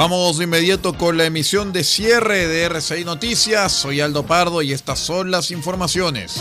Vamos de inmediato con la emisión de cierre de RCI Noticias. Soy Aldo Pardo y estas son las informaciones.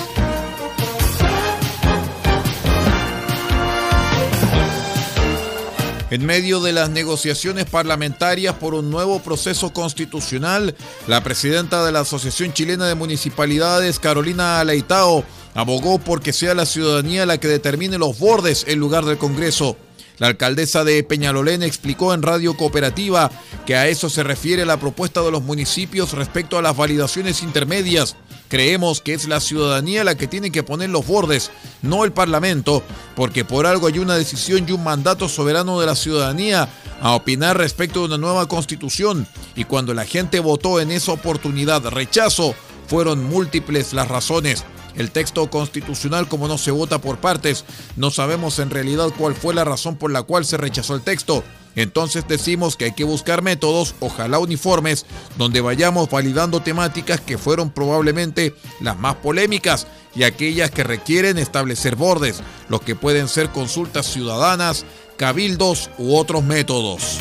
En medio de las negociaciones parlamentarias por un nuevo proceso constitucional, la presidenta de la Asociación Chilena de Municipalidades, Carolina Leitao, abogó por que sea la ciudadanía la que determine los bordes en lugar del Congreso. La alcaldesa de Peñalolén explicó en Radio Cooperativa que a eso se refiere la propuesta de los municipios respecto a las validaciones intermedias. Creemos que es la ciudadanía la que tiene que poner los bordes, no el Parlamento, porque por algo hay una decisión y un mandato soberano de la ciudadanía a opinar respecto de una nueva constitución. Y cuando la gente votó en esa oportunidad rechazo, fueron múltiples las razones. El texto constitucional, como no se vota por partes, no sabemos en realidad cuál fue la razón por la cual se rechazó el texto. Entonces decimos que hay que buscar métodos, ojalá uniformes, donde vayamos validando temáticas que fueron probablemente las más polémicas y aquellas que requieren establecer bordes, los que pueden ser consultas ciudadanas, cabildos u otros métodos.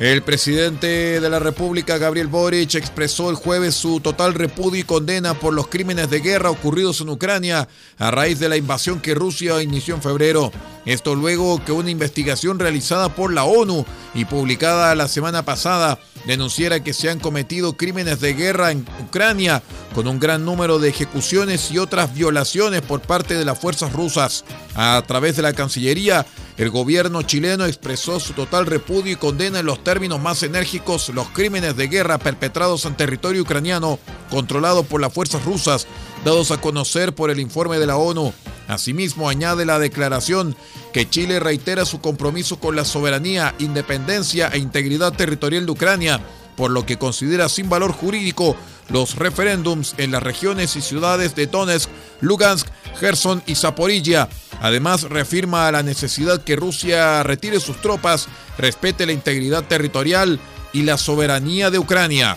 El presidente de la República, Gabriel Boric, expresó el jueves su total repudio y condena por los crímenes de guerra ocurridos en Ucrania a raíz de la invasión que Rusia inició en febrero. Esto luego que una investigación realizada por la ONU y publicada la semana pasada denunciara que se han cometido crímenes de guerra en Ucrania con un gran número de ejecuciones y otras violaciones por parte de las fuerzas rusas. A través de la Cancillería, el gobierno chileno expresó su total repudio y condena en los términos más enérgicos los crímenes de guerra perpetrados en territorio ucraniano controlado por las fuerzas rusas, dados a conocer por el informe de la ONU. Asimismo, añade la declaración que Chile reitera su compromiso con la soberanía, independencia e integridad territorial de Ucrania, por lo que considera sin valor jurídico los referéndums en las regiones y ciudades de Donetsk, Lugansk, Gerson y Zaporilla. Además, reafirma la necesidad que Rusia retire sus tropas, respete la integridad territorial y la soberanía de Ucrania.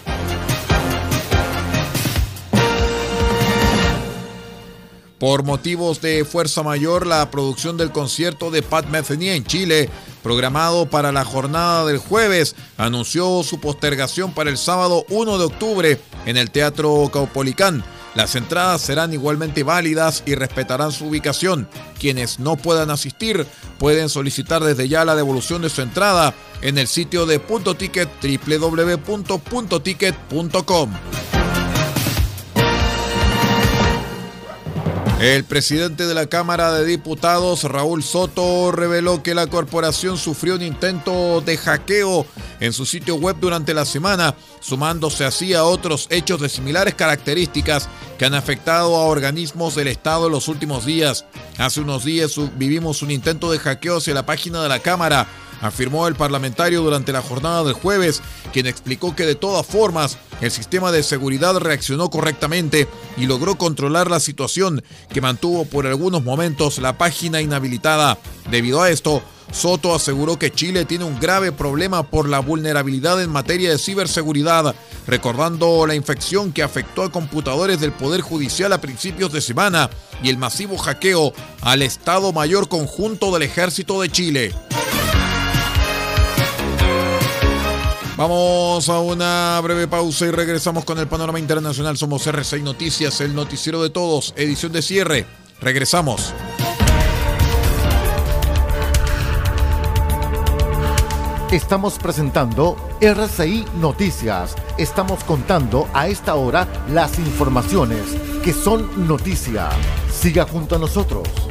Por motivos de fuerza mayor, la producción del concierto de Pat Metheny en Chile, programado para la jornada del jueves, anunció su postergación para el sábado 1 de octubre en el Teatro Caupolicán. Las entradas serán igualmente válidas y respetarán su ubicación. Quienes no puedan asistir pueden solicitar desde ya la devolución de su entrada en el sitio de Punto Ticket. El presidente de la Cámara de Diputados, Raúl Soto, reveló que la corporación sufrió un intento de hackeo en su sitio web durante la semana, sumándose así a otros hechos de similares características que han afectado a organismos del Estado en los últimos días. Hace unos días vivimos un intento de hackeo hacia la página de la Cámara afirmó el parlamentario durante la jornada del jueves, quien explicó que de todas formas el sistema de seguridad reaccionó correctamente y logró controlar la situación que mantuvo por algunos momentos la página inhabilitada. Debido a esto, Soto aseguró que Chile tiene un grave problema por la vulnerabilidad en materia de ciberseguridad, recordando la infección que afectó a computadores del Poder Judicial a principios de semana y el masivo hackeo al Estado Mayor Conjunto del Ejército de Chile. Vamos a una breve pausa y regresamos con el panorama internacional. Somos R6 Noticias, el noticiero de todos, edición de cierre. Regresamos. Estamos presentando RCI Noticias. Estamos contando a esta hora las informaciones que son noticia. Siga junto a nosotros.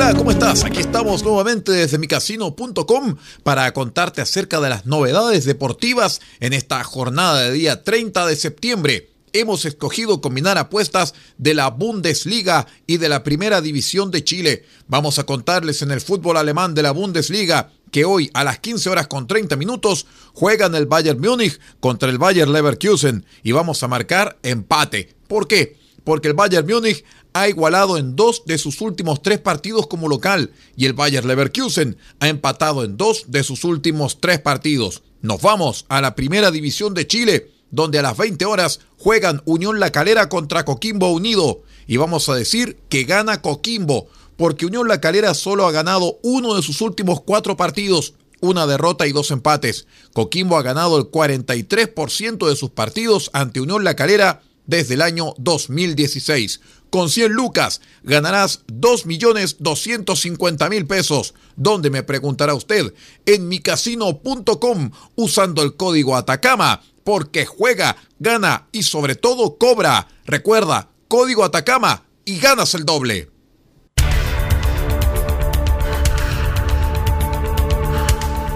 Hola, ¿cómo estás? Aquí estamos nuevamente desde micasino.com para contarte acerca de las novedades deportivas en esta jornada de día 30 de septiembre. Hemos escogido combinar apuestas de la Bundesliga y de la Primera División de Chile. Vamos a contarles en el fútbol alemán de la Bundesliga que hoy a las 15 horas con 30 minutos juegan el Bayern Múnich contra el Bayern Leverkusen y vamos a marcar empate. ¿Por qué? Porque el Bayern Múnich ha igualado en dos de sus últimos tres partidos como local y el Bayer Leverkusen ha empatado en dos de sus últimos tres partidos. Nos vamos a la primera división de Chile, donde a las 20 horas juegan Unión La Calera contra Coquimbo Unido. Y vamos a decir que gana Coquimbo, porque Unión La Calera solo ha ganado uno de sus últimos cuatro partidos, una derrota y dos empates. Coquimbo ha ganado el 43% de sus partidos ante Unión La Calera desde el año 2016. Con 100 lucas ganarás 2.250.000 pesos. ¿Dónde me preguntará usted? En micasino.com usando el código Atacama porque juega, gana y sobre todo cobra. Recuerda, código Atacama y ganas el doble.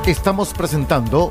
Estamos presentando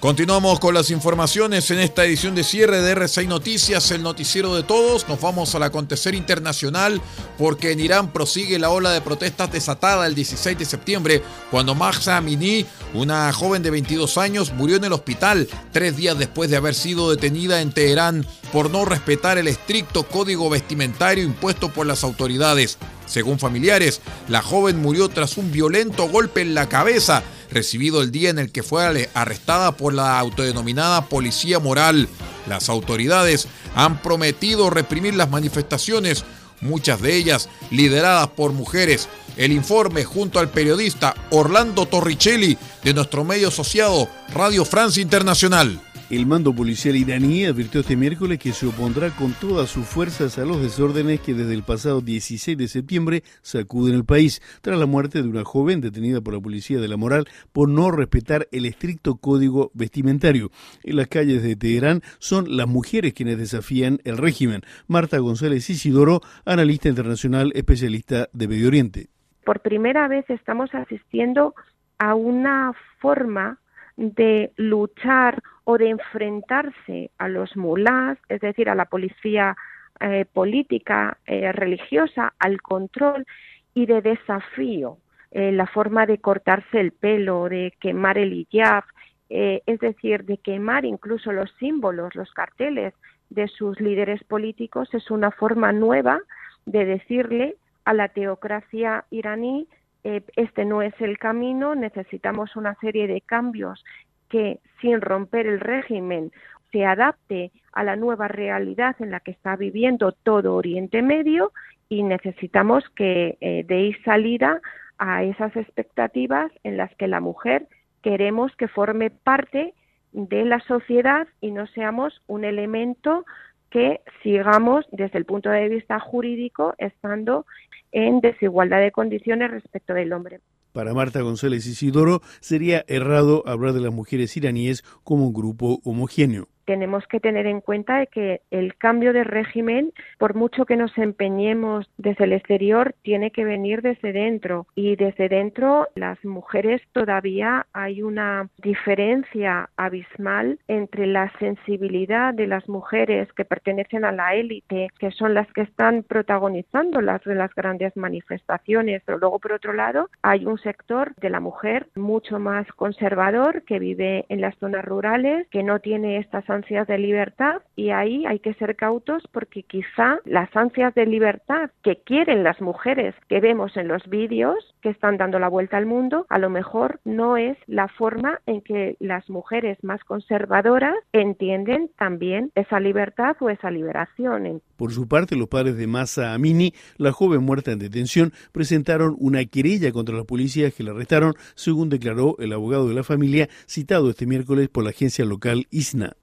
Continuamos con las informaciones en esta edición de cierre de R6 Noticias, el noticiero de todos. Nos vamos al acontecer internacional porque en Irán prosigue la ola de protestas desatada el 16 de septiembre cuando Mahsa Amini, una joven de 22 años, murió en el hospital tres días después de haber sido detenida en Teherán por no respetar el estricto código vestimentario impuesto por las autoridades. Según familiares, la joven murió tras un violento golpe en la cabeza recibido el día en el que fue arrestada por la autodenominada Policía Moral. Las autoridades han prometido reprimir las manifestaciones muchas de ellas lideradas por mujeres. El informe junto al periodista Orlando Torricelli de nuestro medio asociado Radio Francia Internacional. El mando policial iraní advirtió este miércoles que se opondrá con todas sus fuerzas a los desórdenes que desde el pasado 16 de septiembre sacuden el país, tras la muerte de una joven detenida por la policía de la moral por no respetar el estricto código vestimentario. En las calles de Teherán son las mujeres quienes desafían el régimen. Marta González Isidoro, analista internacional especialista de Medio Oriente. Por primera vez estamos asistiendo a una forma de luchar o de enfrentarse a los mulás, es decir, a la policía eh, política, eh, religiosa, al control y de desafío, eh, la forma de cortarse el pelo, de quemar el hijab, es decir, de quemar incluso los símbolos, los carteles de sus líderes políticos, es una forma nueva de decirle a la teocracia iraní este no es el camino, necesitamos una serie de cambios que sin romper el régimen se adapte a la nueva realidad en la que está viviendo todo Oriente Medio y necesitamos que eh, deis salida a esas expectativas en las que la mujer queremos que forme parte de la sociedad y no seamos un elemento que sigamos desde el punto de vista jurídico estando en desigualdad de condiciones respecto del hombre. Para Marta González Isidoro sería errado hablar de las mujeres iraníes como un grupo homogéneo tenemos que tener en cuenta que el cambio de régimen, por mucho que nos empeñemos desde el exterior, tiene que venir desde dentro. Y desde dentro, las mujeres todavía hay una diferencia abismal entre la sensibilidad de las mujeres que pertenecen a la élite, que son las que están protagonizando las las grandes manifestaciones. Pero luego, por otro lado, hay un sector de la mujer mucho más conservador que vive en las zonas rurales, que no tiene estas ansias de libertad y ahí hay que ser cautos porque quizá las ansias de libertad que quieren las mujeres que vemos en los vídeos que están dando la vuelta al mundo, a lo mejor no es la forma en que las mujeres más conservadoras entienden también esa libertad o esa liberación. Por su parte, los padres de Masa Amini, la joven muerta en detención, presentaron una querella contra las policías que la arrestaron, según declaró el abogado de la familia, citado este miércoles por la agencia local ISNA.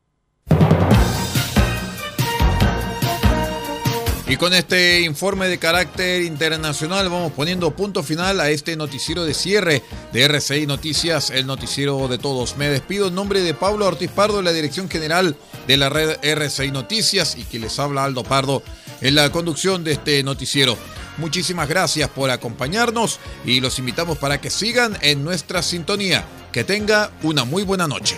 Y con este informe de carácter internacional vamos poniendo punto final a este noticiero de cierre de RCI Noticias, el noticiero de todos. Me despido en nombre de Pablo Ortiz Pardo, la dirección general de la red RCI Noticias y que les habla Aldo Pardo en la conducción de este noticiero. Muchísimas gracias por acompañarnos y los invitamos para que sigan en nuestra sintonía. Que tenga una muy buena noche.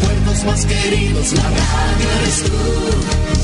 Recuerdos más queridos, la radio eres tú.